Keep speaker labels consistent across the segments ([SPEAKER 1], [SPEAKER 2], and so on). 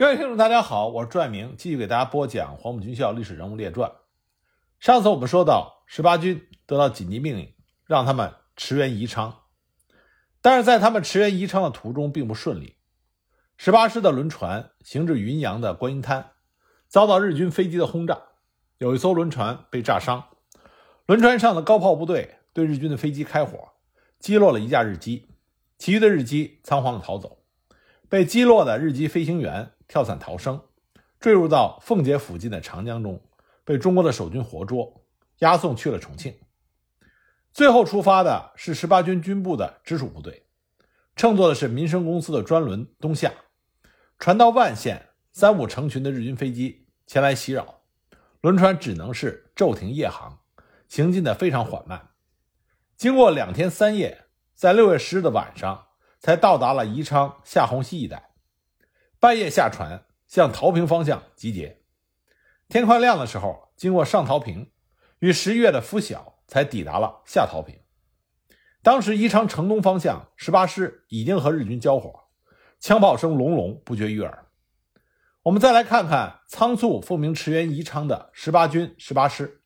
[SPEAKER 1] 各位听众，大家好，我是朱爱明，继续给大家播讲《黄埔军校历史人物列传》。上次我们说到，十八军得到紧急命令，让他们驰援宜昌，但是在他们驰援宜昌的途中并不顺利。十八师的轮船行至云阳的观音滩，遭到日军飞机的轰炸，有一艘轮船被炸伤，轮船上的高炮部队对日军的飞机开火，击落了一架日机，其余的日机仓皇的逃走，被击落的日机飞行员。跳伞逃生，坠入到奉节附近的长江中，被中国的守军活捉，押送去了重庆。最后出发的是十八军军部的直属部队，乘坐的是民生公司的专轮东下。船到万县，三五成群的日军飞机前来袭扰，轮船只能是骤停夜航，行进的非常缓慢。经过两天三夜，在六月十日的晚上，才到达了宜昌下洪溪一带。半夜下船向桃坪方向集结，天快亮的时候，经过上桃坪，与十一月的拂晓，才抵达了下桃坪。当时宜昌城东方向十八师已经和日军交火，枪炮声隆隆不绝于耳。我们再来看看仓促奉命驰援宜昌的十八军十八师。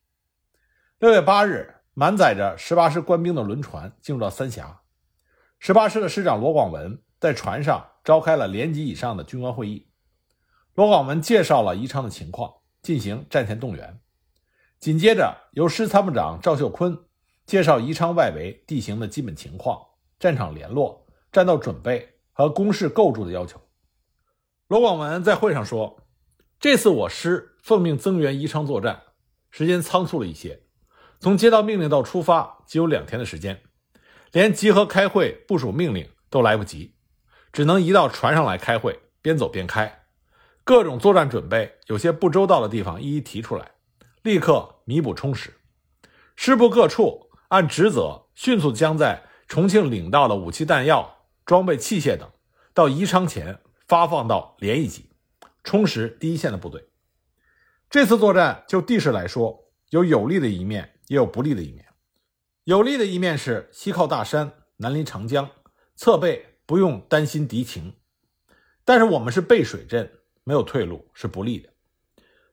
[SPEAKER 1] 六月八日，满载着十八师官兵的轮船进入到三峡，十八师的师长罗广文在船上。召开了连级以上的军官会议，罗广文介绍了宜昌的情况，进行战前动员。紧接着，由师参谋长赵秀坤介绍宜昌外围地形的基本情况、战场联络、战斗准备和工事构筑的要求。罗广文在会上说：“这次我师奉命增援宜昌作战，时间仓促了一些，从接到命令到出发只有两天的时间，连集合开会、部署命令都来不及。”只能移到船上来开会，边走边开，各种作战准备有些不周到的地方一一提出来，立刻弥补充实。师部各处按职责迅速将在重庆领到的武器弹药、装备器械等，到宜昌前发放到连一级，充实第一线的部队。这次作战就地势来说，有有利的一面，也有不利的一面。有利的一面是西靠大山，南临长江，侧背。不用担心敌情，但是我们是背水阵，没有退路，是不利的。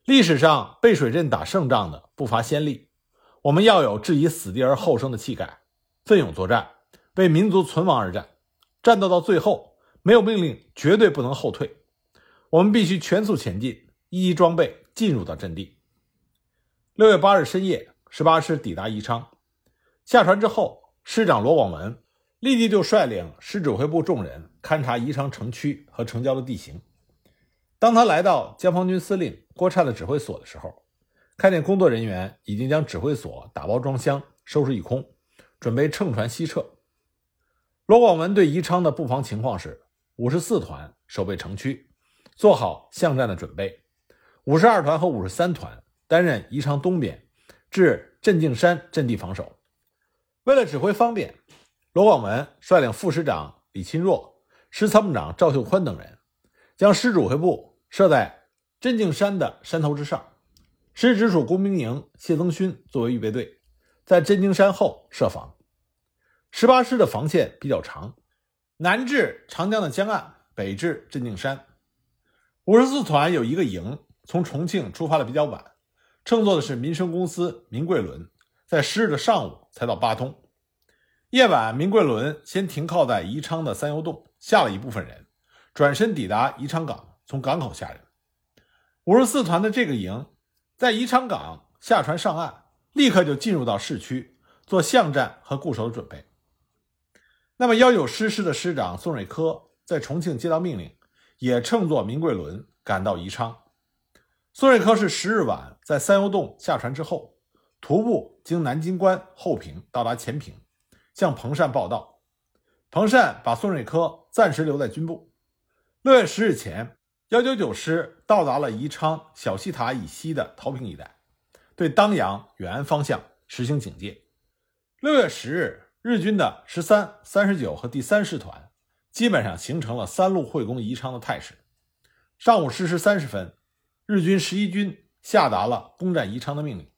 [SPEAKER 1] 历史上背水阵打胜仗的不乏先例，我们要有置以死地而后生的气概，奋勇作战，为民族存亡而战。战斗到最后，没有命令绝对不能后退，我们必须全速前进，一一装备进入到阵地。六月八日深夜，十八师抵达宜昌，下船之后，师长罗广文。立即就率领师指挥部众人勘察宜昌城区和城郊的地形。当他来到江防军司令郭灿的指挥所的时候，看见工作人员已经将指挥所打包装箱，收拾一空，准备乘船西撤。罗广文对宜昌的布防情况是：五十四团守备城区，做好巷战的准备；五十二团和五十三团担任宜昌东边至镇静山阵地防守。为了指挥方便。罗广文率领副师长李钦若、师参谋长赵秀宽等人，将师指挥部设在镇静山的山头之上，师直属工兵营谢增勋作为预备队，在镇静山后设防。十八师的防线比较长，南至长江的江岸，北至镇静山。五十四团有一个营从重庆出发的比较晚，乘坐的是民生公司民贵轮，在十日的上午才到巴通。夜晚，民贵轮先停靠在宜昌的三油洞，下了一部分人，转身抵达宜昌港，从港口下人。五十四团的这个营在宜昌港下船上岸，立刻就进入到市区做巷战和固守的准备。那么幺九师师的师长宋瑞科在重庆接到命令，也乘坐民贵轮赶到宜昌。宋瑞科是十日晚在三油洞下船之后，徒步经南京关后坪到达前坪。向彭善报道，彭善把宋瑞科暂时留在军部。六月十日前，幺九九师到达了宜昌小西塔以西的桃坪一带，对当阳、远安方向实行警戒。六月十日，日军的十三、三十九和第三师团基本上形成了三路会攻宜昌的态势。上午十时三十分，日军十一军下达了攻占宜昌的命令。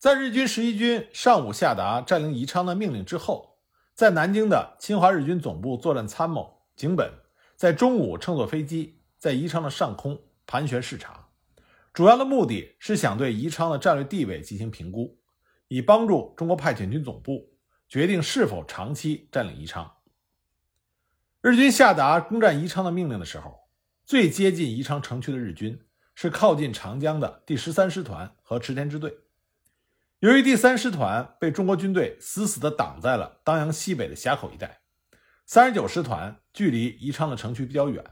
[SPEAKER 1] 在日军十一军上午下达占领宜昌的命令之后，在南京的侵华日军总部作战参谋井本在中午乘坐飞机在宜昌的上空盘旋视察，主要的目的是想对宜昌的战略地位进行评估，以帮助中国派遣军总部决定是否长期占领宜昌。日军下达攻占宜昌的命令的时候，最接近宜昌城区的日军是靠近长江的第十三师团和池田支队。由于第三师团被中国军队死死地挡在了当阳西北的峡口一带，三十九师团距离宜昌的城区比较远。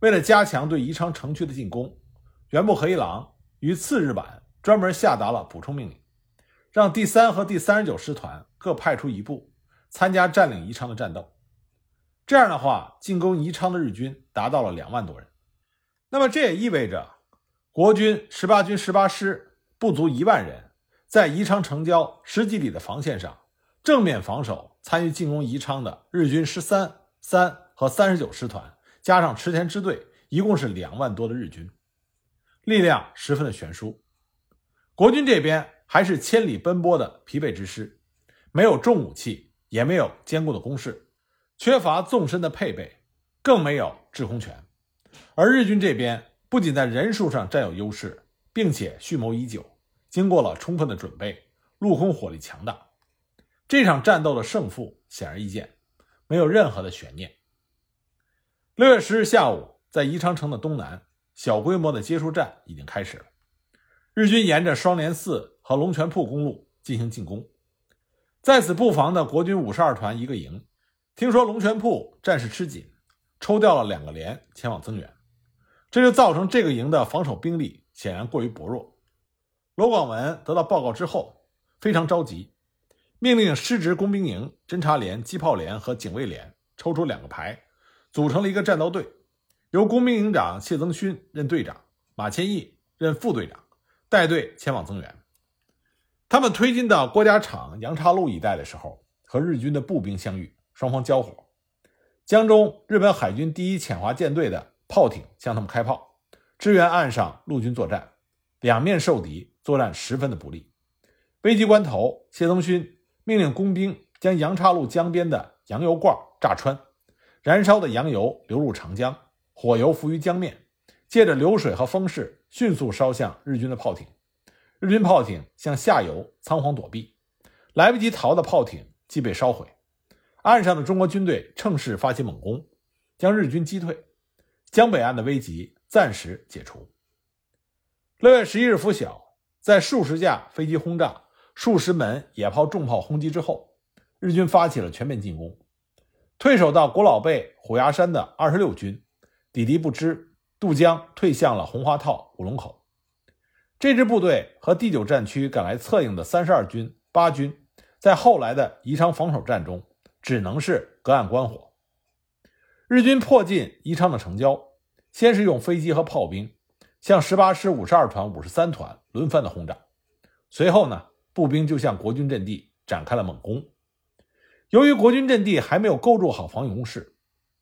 [SPEAKER 1] 为了加强对宜昌城区的进攻，原部和一郎于次日晚专门下达了补充命令，让第三和第三十九师团各派出一部参加占领宜昌的战斗。这样的话，进攻宜昌的日军达到了两万多人。那么这也意味着，国军十八军十八师不足一万人。在宜昌城郊十几里的防线上，正面防守参与进攻宜昌的日军十三、三和三十九师团，加上池田支队，一共是两万多的日军，力量十分的悬殊。国军这边还是千里奔波的疲惫之师，没有重武器，也没有坚固的工事，缺乏纵深的配备，更没有制空权。而日军这边不仅在人数上占有优势，并且蓄谋已久。经过了充分的准备，陆空火力强大，这场战斗的胜负显而易见，没有任何的悬念。六月十日下午，在宜昌城的东南，小规模的接触战已经开始了。日军沿着双连寺和龙泉铺公路进行进攻，在此布防的国军五十二团一个营，听说龙泉铺战事吃紧，抽调了两个连前往增援，这就造成这个营的防守兵力显然过于薄弱。罗广文得到报告之后，非常着急，命令师职工兵营、侦察连、机炮连和警卫连抽出两个排，组成了一个战斗队，由工兵营长谢增勋任队长，马千义任副队长，带队前往增援。他们推进到郭家场、杨岔路一带的时候，和日军的步兵相遇，双方交火。江中日本海军第一遣华舰队的炮艇向他们开炮，支援岸上陆军作战，两面受敌。作战十分的不利，危急关头，谢宗勋命令工兵将杨岔路江边的洋油罐炸穿，燃烧的洋油流入长江，火油浮于江面，借着流水和风势迅速烧向日军的炮艇。日军炮艇向下游仓皇躲避，来不及逃的炮艇即被烧毁。岸上的中国军队趁势发起猛攻，将日军击退，江北岸的危急暂时解除。六月十一日拂晓。在数十架飞机轰炸、数十门野炮、重炮轰击之后，日军发起了全面进攻。退守到国老背虎牙山的二十六军抵敌不支，渡江退向了红花套、五龙口。这支部队和第九战区赶来策应的三十二军、八军，在后来的宜昌防守战中，只能是隔岸观火。日军迫近宜昌的城郊，先是用飞机和炮兵。向十八师五十二团、五十三团轮番的轰炸，随后呢，步兵就向国军阵地展开了猛攻。由于国军阵地还没有构筑好防御工事，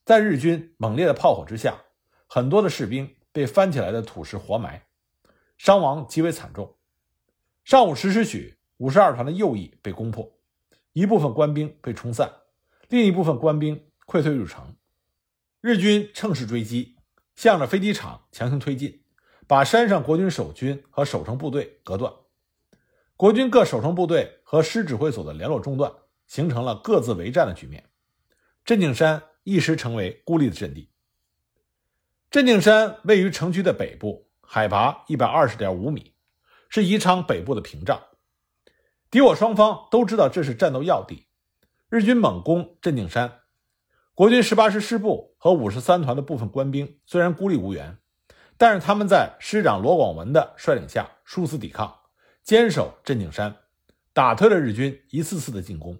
[SPEAKER 1] 在日军猛烈的炮火之下，很多的士兵被翻起来的土石活埋，伤亡极为惨重。上午十时许，五十二团的右翼被攻破，一部分官兵被冲散，另一部分官兵溃退入城。日军乘势追击，向着飞机场强行推进。把山上国军守军和守城部队隔断，国军各守城部队和师指挥所的联络中断，形成了各自为战的局面。镇定山一时成为孤立的阵地。镇定山位于城区的北部，海拔一百二十点五米，是宜昌北部的屏障。敌我双方都知道这是战斗要地。日军猛攻镇定山，国军十八师师部和五十三团的部分官兵虽然孤立无援。但是他们在师长罗广文的率领下殊死抵抗，坚守镇定山，打退了日军一次次的进攻。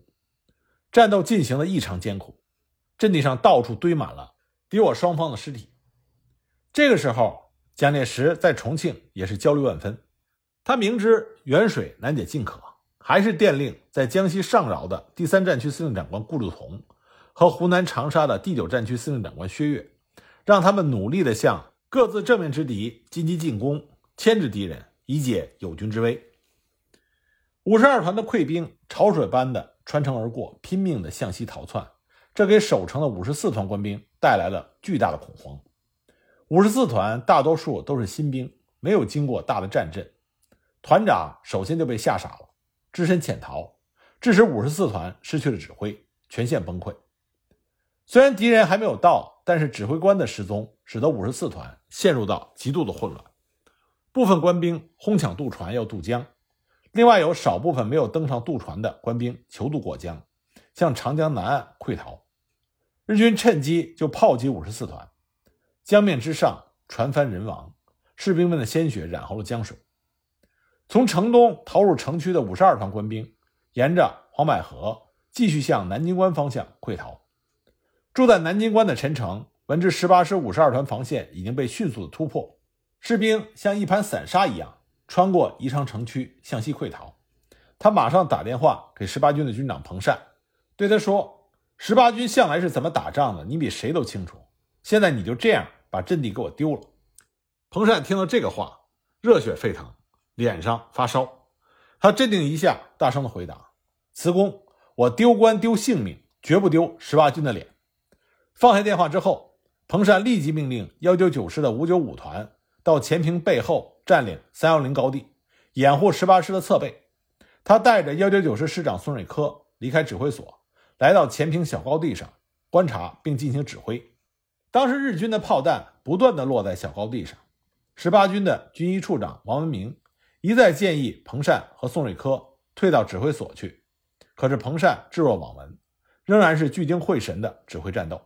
[SPEAKER 1] 战斗进行的异常艰苦，阵地上到处堆满了敌我双方的尸体。这个时候，蒋介石在重庆也是焦虑万分。他明知远水难解近渴，还是电令在江西上饶的第三战区司令长官顾祝同和湖南长沙的第九战区司令长官薛岳，让他们努力的向。各自正面之敌积极进攻，牵制敌人，以解友军之危。五十二团的溃兵潮水般的穿城而过，拼命的向西逃窜，这给守城的五十四团官兵带来了巨大的恐慌。五十四团大多数都是新兵，没有经过大的战阵，团长首先就被吓傻了，只身潜逃，致使五十四团失去了指挥，全线崩溃。虽然敌人还没有到，但是指挥官的失踪使得五十四团陷入到极度的混乱，部分官兵哄抢渡船要渡江，另外有少部分没有登上渡船的官兵求渡过江，向长江南岸溃逃。日军趁机就炮击五十四团，江面之上船翻人亡，士兵们的鲜血染红了江水。从城东逃入城区的五十二团官兵，沿着黄柏河继续向南京关方向溃逃。住在南京关的陈诚闻知十八师五十二团防线已经被迅速的突破，士兵像一盘散沙一样穿过宜昌城区向西溃逃。他马上打电话给十八军的军长彭善，对他说。十八军向来是怎么打仗的？你比谁都清楚。现在你就这样把阵地给我丢了。彭善听到这个话，热血沸腾，脸上发烧。他镇定一下，大声的回答：“辞公，我丢官丢性命，绝不丢十八军的脸。”放下电话之后，彭善立即命令幺九九师的五九五团到前坪背后占领三幺零高地，掩护十八师的侧背。他带着幺九九师师长孙瑞科离开指挥所。来到前坪小高地上观察并进行指挥。当时日军的炮弹不断的落在小高地上，十八军的军医处长王文明一再建议彭善和宋瑞科退到指挥所去，可是彭善置若罔闻，仍然是聚精会神的指挥战斗。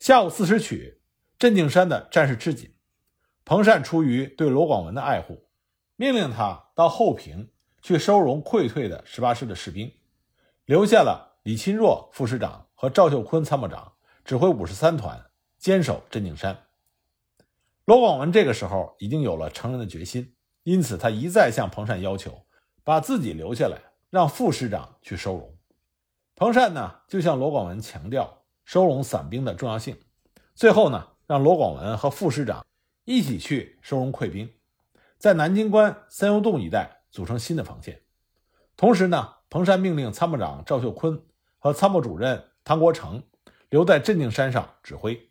[SPEAKER 1] 下午四时许，镇定山的战事吃紧，彭善出于对罗广文的爱护，命令他到后坪去收容溃退的十八师的士兵，留下了。李钦若副师长和赵秀坤参谋长指挥五十三团坚守镇定山。罗广文这个时候已经有了成人的决心，因此他一再向彭善要求把自己留下来，让副师长去收容。彭善呢，就向罗广文强调收容散兵的重要性。最后呢，让罗广文和副师长一起去收容溃兵，在南京关三幽洞一带组成新的防线。同时呢，彭山命令参谋长赵秀坤。和参谋主任汤国成留在镇定山上指挥。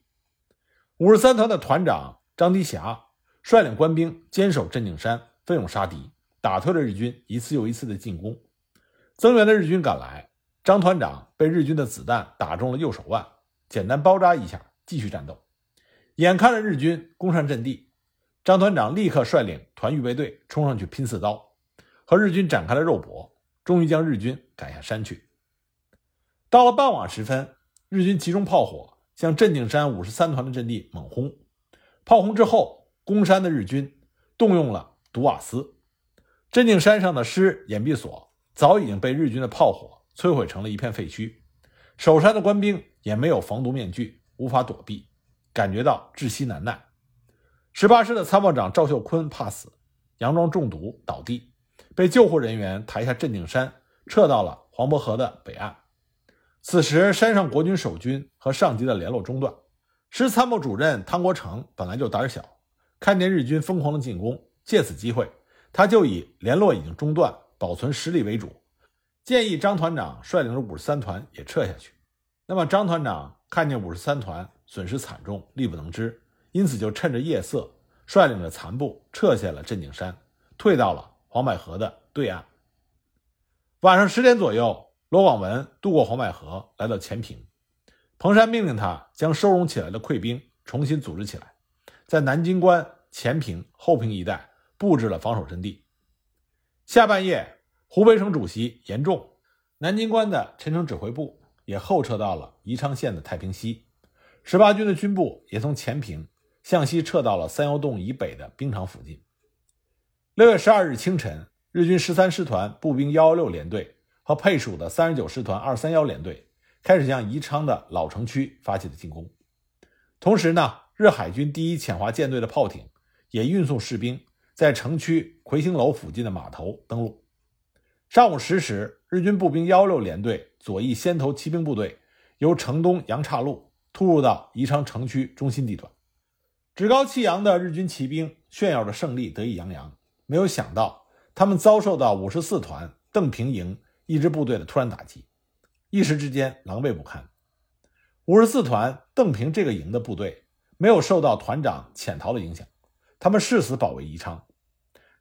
[SPEAKER 1] 五十三团的团长张迪霞率领官兵坚守镇定山，奋勇杀敌，打退了日军一次又一次的进攻。增援的日军赶来，张团长被日军的子弹打中了右手腕，简单包扎一下，继续战斗。眼看着日军攻上阵地，张团长立刻率领团预备队冲上去拼刺刀，和日军展开了肉搏，终于将日军赶下山去。到了傍晚时分，日军集中炮火向镇定山五十三团的阵地猛轰。炮轰之后，攻山的日军动用了毒瓦斯，镇定山上的师掩蔽所早已经被日军的炮火摧毁成了一片废墟。守山的官兵也没有防毒面具，无法躲避，感觉到窒息难耐。十八师的参谋长赵秀坤怕死，佯装中毒倒地，被救护人员抬下镇定山，撤到了黄渤河的北岸。此时，山上国军守军和上级的联络中断。师参谋主任汤国成本来就胆小，看见日军疯狂的进攻，借此机会，他就以联络已经中断、保存实力为主，建议张团长率领着五十三团也撤下去。那么，张团长看见五十三团损失惨重，力不能支，因此就趁着夜色，率领着残部撤下了镇定山，退到了黄柏河的对岸。晚上十点左右。罗广文渡过黄柏河，来到前坪。彭山命令他将收容起来的溃兵重新组织起来，在南京关前坪、后坪一带布置了防守阵地。下半夜，湖北省主席严仲、南京关的陈诚指挥部也后撤到了宜昌县的太平溪。十八军的军部也从前坪向西撤到了三窑洞以北的兵场附近。六月十二日清晨，日军十三师团步兵幺幺六联队。和配属的三十九师团二三幺联队开始向宜昌的老城区发起了进攻。同时呢，日海军第一遣华舰队的炮艇也运送士兵在城区魁星楼附近的码头登陆。上午十时，日军步兵幺六联队左翼先头骑兵部队由城东杨岔路突入到宜昌城区中心地段，趾高气扬的日军骑兵炫耀着胜利，得意洋洋。没有想到，他们遭受到五十四团邓平营。一支部队的突然打击，一时之间狼狈不堪。五十四团邓平这个营的部队没有受到团长潜逃的影响，他们誓死保卫宜昌。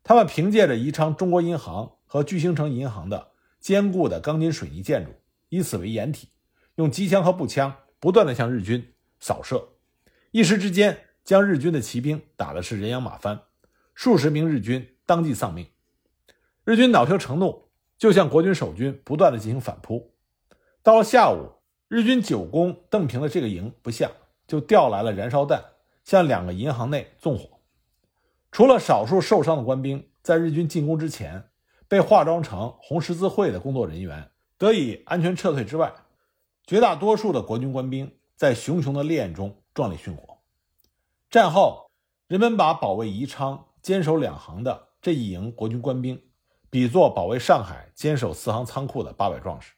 [SPEAKER 1] 他们凭借着宜昌中国银行和巨星城银行的坚固的钢筋水泥建筑，以此为掩体，用机枪和步枪不断的向日军扫射，一时之间将日军的骑兵打的是人仰马翻，数十名日军当即丧命。日军恼羞成怒，就向国军守军不断的进行反扑。到了下午，日军久攻邓平的这个营不下，就调来了燃烧弹，向两个银行内纵火。除了少数受伤的官兵在日军进攻之前被化妆成红十字会的工作人员得以安全撤退之外，绝大多数的国军官兵在熊熊的烈焰中壮烈殉火。战后，人们把保卫宜昌、坚守两行的这一营国军官兵比作保卫上海、坚守四行仓库的八百壮士。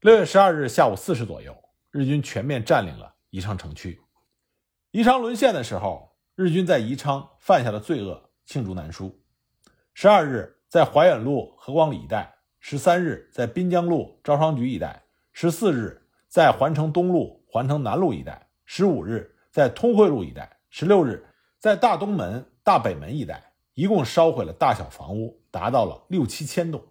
[SPEAKER 1] 六月十二日下午四时左右，日军全面占领了宜昌城区。宜昌沦陷的时候。日军在宜昌犯下的罪恶罄竹难书。十二日在怀远路和光里一带，十三日在滨江路招商局一带，十四日在环城东路、环城南路一带，十五日在通惠路一带，十六日在大东门、大北门一带，一共烧毁了大小房屋达到了六七千栋。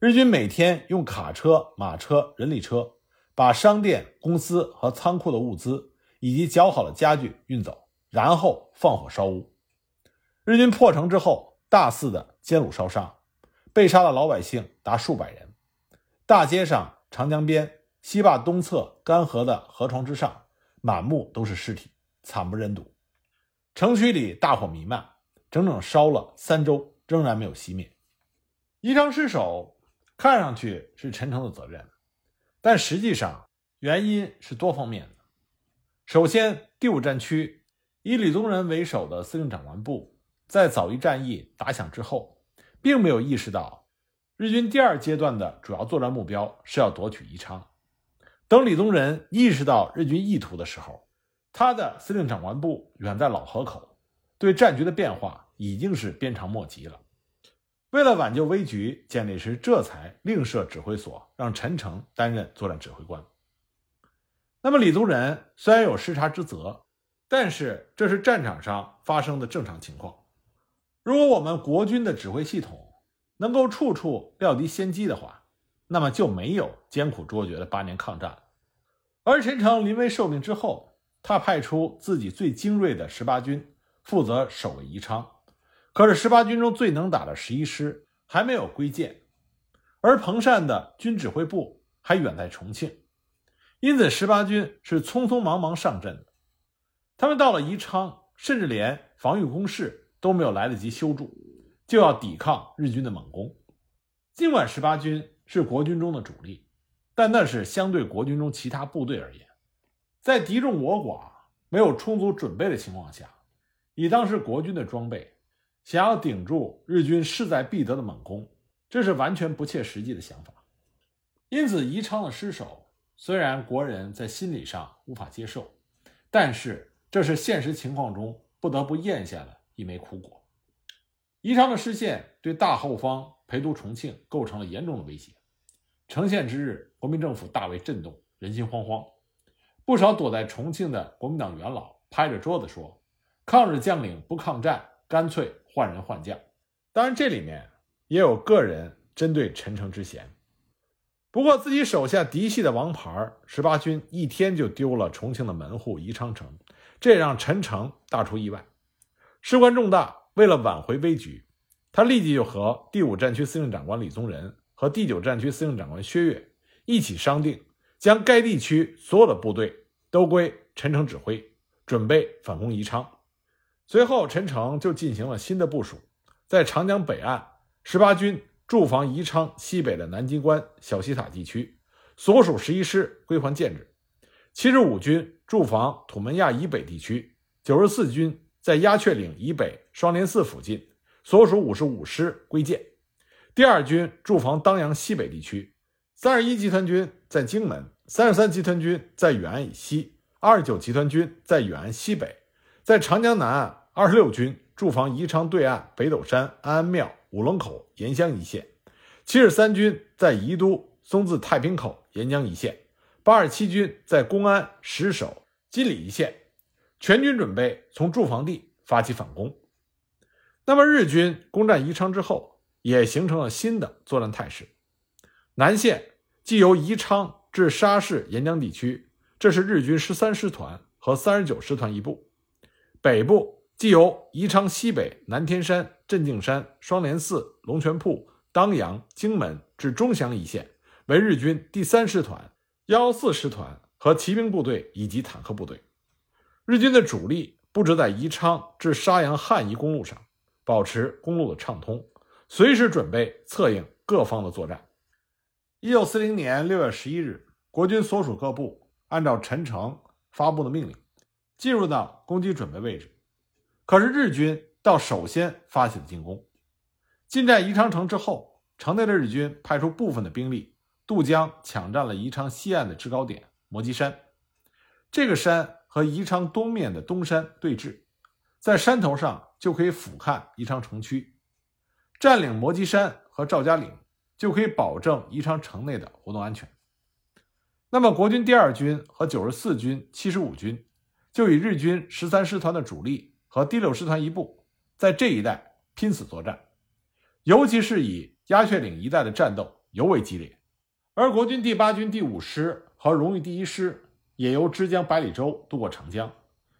[SPEAKER 1] 日军每天用卡车、马车、人力车把商店、公司和仓库的物资以及绞好的家具运走。然后放火烧屋，日军破城之后，大肆的奸掳烧杀，被杀的老百姓达数百人。大街上、长江边、西坝东侧干涸的河床之上，满目都是尸体，惨不忍睹。城区里大火弥漫，整整烧了三周，仍然没有熄灭。宜昌失守，看上去是陈诚的责任，但实际上原因是多方面的。首先，第五战区。以李宗仁为首的司令长官部，在枣宜战役打响之后，并没有意识到日军第二阶段的主要作战目标是要夺取宜昌。等李宗仁意识到日军意图的时候，他的司令长官部远在老河口，对战局的变化已经是鞭长莫及了。为了挽救危局，蒋介石这才另设指挥所，让陈诚担任作战指挥官。那么，李宗仁虽然有视察之责。但是这是战场上发生的正常情况。如果我们国军的指挥系统能够处处料敌先机的话，那么就没有艰苦卓绝的八年抗战。而陈诚临危受命之后，他派出自己最精锐的十八军负责守卫宜昌。可是十八军中最能打的十一师还没有归建，而彭善的军指挥部还远在重庆，因此十八军是匆匆忙忙上阵的。他们到了宜昌，甚至连防御工事都没有来得及修筑，就要抵抗日军的猛攻。尽管十八军是国军中的主力，但那是相对国军中其他部队而言，在敌众我寡、没有充足准备的情况下，以当时国军的装备，想要顶住日军势在必得的猛攻，这是完全不切实际的想法。因此，宜昌的失守虽然国人在心理上无法接受，但是。这是现实情况中不得不咽下的一枚苦果。宜昌的失陷对大后方陪都重庆构成了严重的威胁。城陷之日，国民政府大为震动，人心惶惶。不少躲在重庆的国民党元老拍着桌子说：“抗日将领不抗战，干脆换人换将。”当然，这里面也有个人针对陈诚之嫌。不过，自己手下嫡系的王牌十八军一天就丢了重庆的门户宜昌城。这让陈诚大出意外，事关重大，为了挽回危局，他立即就和第五战区司令长官李宗仁和第九战区司令长官薛岳一起商定，将该地区所有的部队都归陈诚指挥，准备反攻宜昌。随后，陈诚就进行了新的部署，在长江北岸，十八军驻防宜昌西北的南京关、小西塔地区，所属十一师归还建制。七十五军驻防土门垭以北地区，九十四军在鸦雀岭以北双林寺附近，所属五十五师归建。第二军驻防当阳西北地区，三十一集团军在荆门，三十三集团军在远岸以西，二十九集团军在远岸西北。在长江南岸，二十六军驻防宜昌对岸北斗山、安安庙、五龙口、沿江一线。七十三军在宜都松字太平口沿江一线。八十七军在公安、石首、金里一线，全军准备从驻防地发起反攻。那么日军攻占宜昌之后，也形成了新的作战态势。南线即由宜昌至沙市沿江地区，这是日军十三师团和三十九师团一部；北部即由宜昌西北南天山、镇静山、双莲寺、龙泉铺、当阳、荆门至钟祥一线，为日军第三师团、幺四师团和骑兵部队以及坦克部队。日军的主力布置在宜昌至沙洋汉宜公路上，保持公路的畅通，随时准备策应各方的作战。一九四零年六月十一日，国军所属各部按照陈诚发布的命令，进入到攻击准备位置。可是日军倒首先发起了进攻。进占宜昌城之后，城内的日军派出部分的兵力渡江，抢占了宜昌西岸的制高点摩基山。这个山和宜昌东面的东山对峙，在山头上就可以俯瞰宜昌城区。占领摩基山和赵家岭。就可以保证宜昌城内的活动安全。那么，国军第二军和九十四军、七十五军就以日军十三师团的主力和第六师团一部，在这一带拼死作战，尤其是以鸭雀岭一带的战斗尤为激烈。而国军第八军第五师和荣誉第一师也由枝江百里洲渡过长江，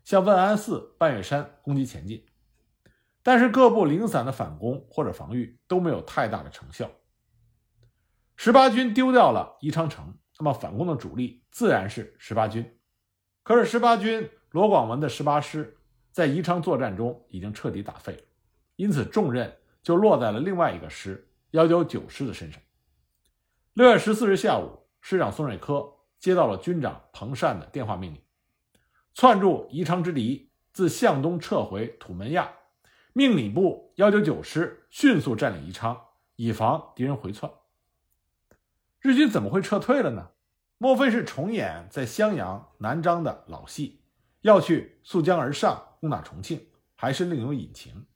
[SPEAKER 1] 向万安寺、半月山攻击前进。但是，各部零散的反攻或者防御都没有太大的成效。十八军丢掉了宜昌城，那么反攻的主力自然是十八军。可是十八军罗广文的十八师在宜昌作战中已经彻底打废了，因此重任就落在了另外一个师幺九九师的身上。六月十四日下午，师长宋瑞珂接到了军长彭善的电话命令，窜驻宜昌之敌自向东撤回土门垭，命礼部幺九九师迅速占领宜昌，以防敌人回窜。日军怎么会撤退了呢？莫非是重演在襄阳、南漳的老戏，要去溯江而上攻打重庆，还是另有隐情？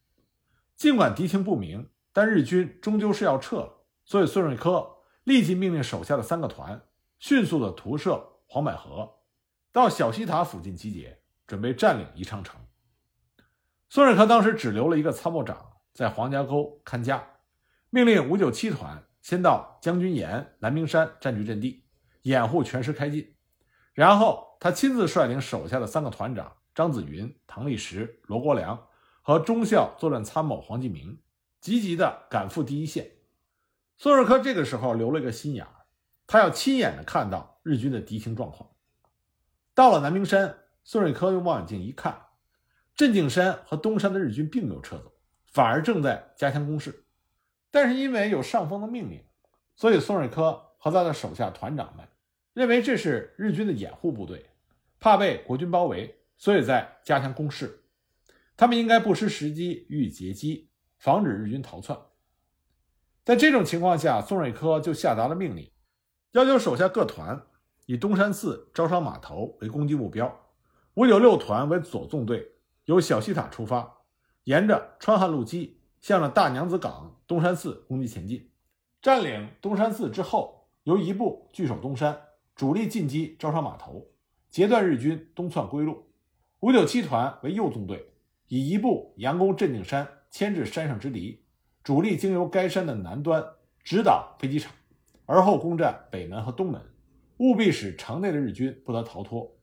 [SPEAKER 1] 尽管敌情不明，但日军终究是要撤了，所以孙瑞科立即命令手下的三个团迅速的图涉黄百合，到小西塔附近集结，准备占领宜昌城。孙瑞珂当时只留了一个参谋长在黄家沟看家，命令五九七团。先到将军岩、南明山占据阵地，掩护全师开进。然后他亲自率领手下的三个团长张子云、唐立时、罗国良和中校作战参谋黄继明，积极的赶赴第一线。孙瑞珂这个时候留了一个心眼儿，他要亲眼的看到日军的敌情状况。到了南明山，孙瑞珂用望远镜一看，镇静山和东山的日军并没有撤走，反而正在加强攻势。但是因为有上峰的命令，所以宋瑞珂和他的手下团长们认为这是日军的掩护部队，怕被国军包围，所以在加强攻势。他们应该不失时机予以截击，防止日军逃窜。在这种情况下，宋瑞珂就下达了命令，要求手下各团以东山寺、招商码头为攻击目标，五九六团为左纵队，由小西塔出发，沿着川汉路基。向着大娘子港、东山寺攻击前进，占领东山寺之后，由一部据守东山，主力进击招商码头，截断日军东窜归路。五九七团为右纵队，以一部佯攻镇定山，牵制山上之敌，主力经由该山的南端直捣飞机场，而后攻占北门和东门，务必使城内的日军不得逃脱。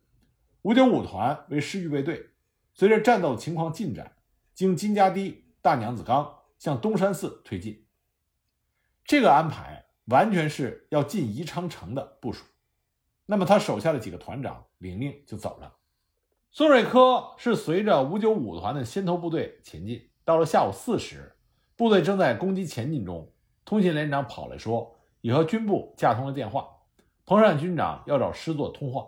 [SPEAKER 1] 五九五团为师预备队，随着战斗情况进展，经金家堤。大娘子岗向东山寺推进，这个安排完全是要进宜昌城的部署。那么他手下的几个团长领命就走了。孙瑞科是随着五九五团的先头部队前进，到了下午四时，部队正在攻击前进中，通信连长跑来说已和军部架通了电话，彭善军长要找师座通话。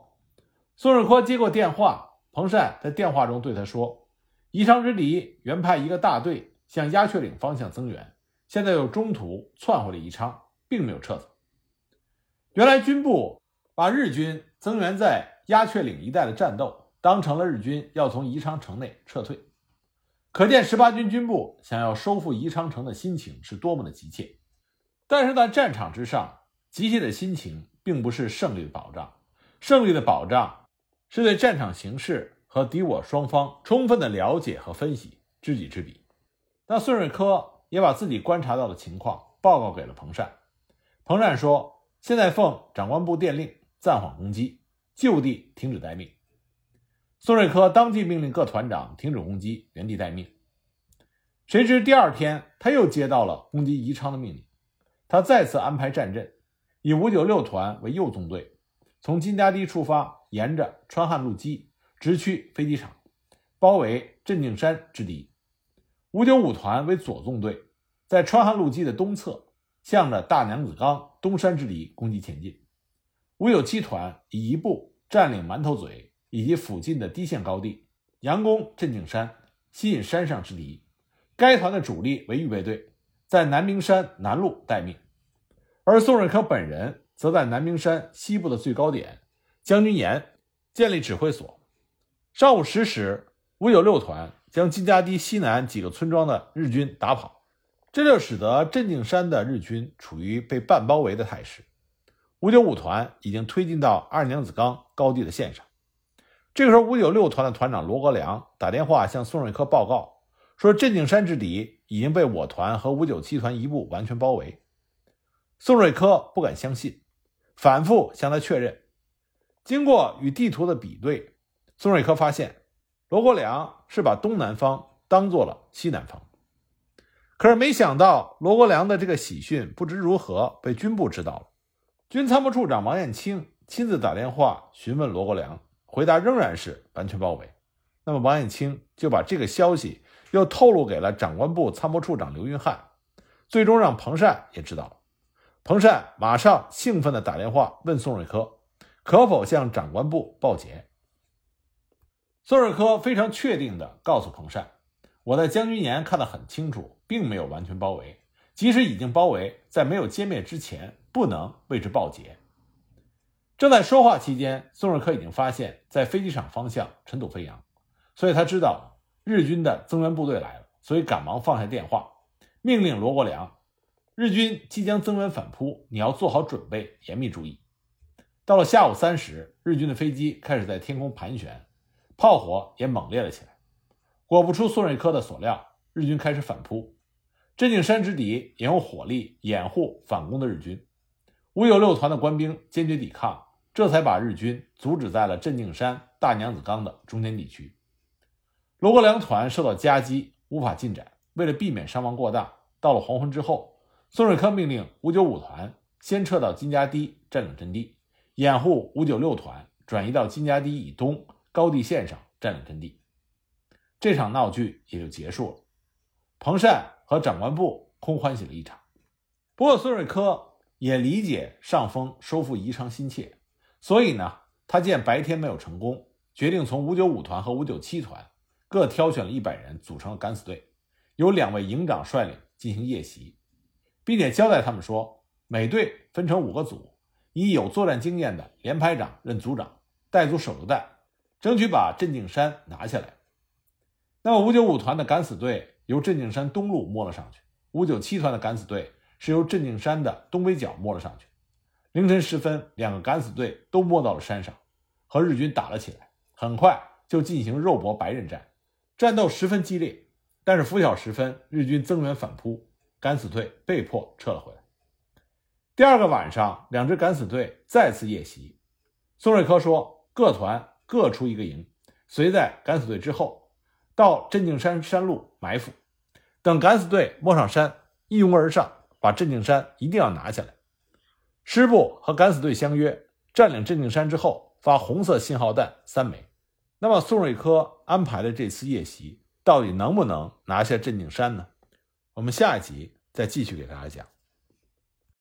[SPEAKER 1] 宋日科接过电话，彭善在电话中对他说。宜昌之敌原派一个大队向鸭雀岭方向增援，现在又中途窜回了宜昌，并没有撤走。原来军部把日军增援在鸭雀岭一带的战斗当成了日军要从宜昌城内撤退，可见十八军军部想要收复宜昌城的心情是多么的急切。但是在战场之上，急切的心情并不是胜利的保障，胜利的保障是对战场形势。和敌我双方充分的了解和分析，知己知彼。那孙瑞科也把自己观察到的情况报告给了彭善。彭善说：“现在奉长官部电令，暂缓攻击，就地停止待命。”孙瑞科当即命令各团长停止攻击，原地待命。谁知第二天，他又接到了攻击宜昌的命令。他再次安排战阵，以五九六团为右纵队，从金家堤出发，沿着川汉路基直趋飞机场，包围镇静山之敌。五九五团为左纵队，在川汉路基的东侧，向着大娘子岗东山之敌攻击前进。五九七团以一部占领馒头嘴。以及附近的低线高地，佯攻镇静山，吸引山上之敌。该团的主力为预备队，在南明山南路待命，而宋瑞科本人则在南明山西部的最高点将军岩建立指挥所。上午十时，五九六团将金家堤西南几个村庄的日军打跑，这就使得镇静山的日军处于被半包围的态势。五九五团已经推进到二娘子岗高地的线上。这个时候，五九六团的团长罗国良打电话向宋瑞科报告说：“镇静山之敌已经被我团和五九七团一部完全包围。”宋瑞科不敢相信，反复向他确认。经过与地图的比对，宋瑞科发现罗国良是把东南方当做了西南方。可是没想到，罗国良的这个喜讯不知如何被军部知道了。军参谋处长王彦清亲自打电话询问罗国良。回答仍然是完全包围，那么王彦清就把这个消息又透露给了长官部参谋处长刘云汉，最终让彭善也知道了。彭善马上兴奋地打电话问宋瑞科，可否向长官部报捷。宋瑞科非常确定地告诉彭善：“我在将军岩看得很清楚，并没有完全包围，即使已经包围，在没有歼灭之前，不能为之报捷。”正在说话期间，宋瑞科已经发现，在飞机场方向尘土飞扬，所以他知道日军的增援部队来了，所以赶忙放下电话，命令罗国良：“日军即将增援反扑，你要做好准备，严密注意。”到了下午三时，日军的飞机开始在天空盘旋，炮火也猛烈了起来。果不出宋瑞科的所料，日军开始反扑，镇静山之敌也用火力掩护反攻的日军。五九六团的官兵坚决抵抗。这才把日军阻止在了镇静山大娘子岗的中间地区。罗国良团受到夹击，无法进展。为了避免伤亡过大，到了黄昏之后，宋瑞科命令五九五团先撤到金家堤占领阵地，掩护五九六团转移到金家堤以东高地线上占领阵地。这场闹剧也就结束了。彭善和长官部空欢喜了一场。不过孙瑞科也理解上峰收复宜昌心切。所以呢，他见白天没有成功，决定从五九五团和五九七团各挑选了一百人组成了敢死队，由两位营长率领进行夜袭，并且交代他们说，每队分成五个组，以有作战经验的连排长任组长，带组手榴弹，争取把镇静山拿下来。那么五九五团的敢死队由镇静山东路摸了上去，五九七团的敢死队是由镇静山的东北角摸了上去。凌晨时分，两个敢死队都摸到了山上，和日军打了起来。很快就进行肉搏白刃战，战斗十分激烈。但是拂晓时分，日军增援反扑，敢死队被迫撤了回来。第二个晚上，两支敢死队再次夜袭。宋瑞科说：“各团各出一个营，随在敢死队之后，到镇静山山路埋伏。等敢死队摸上山，一拥而上，把镇静山一定要拿下来。”师部和敢死队相约，占领镇静山之后发红色信号弹三枚。那么宋瑞科安排的这次夜袭，到底能不能拿下镇静山呢？我们下一集再继续给大家讲。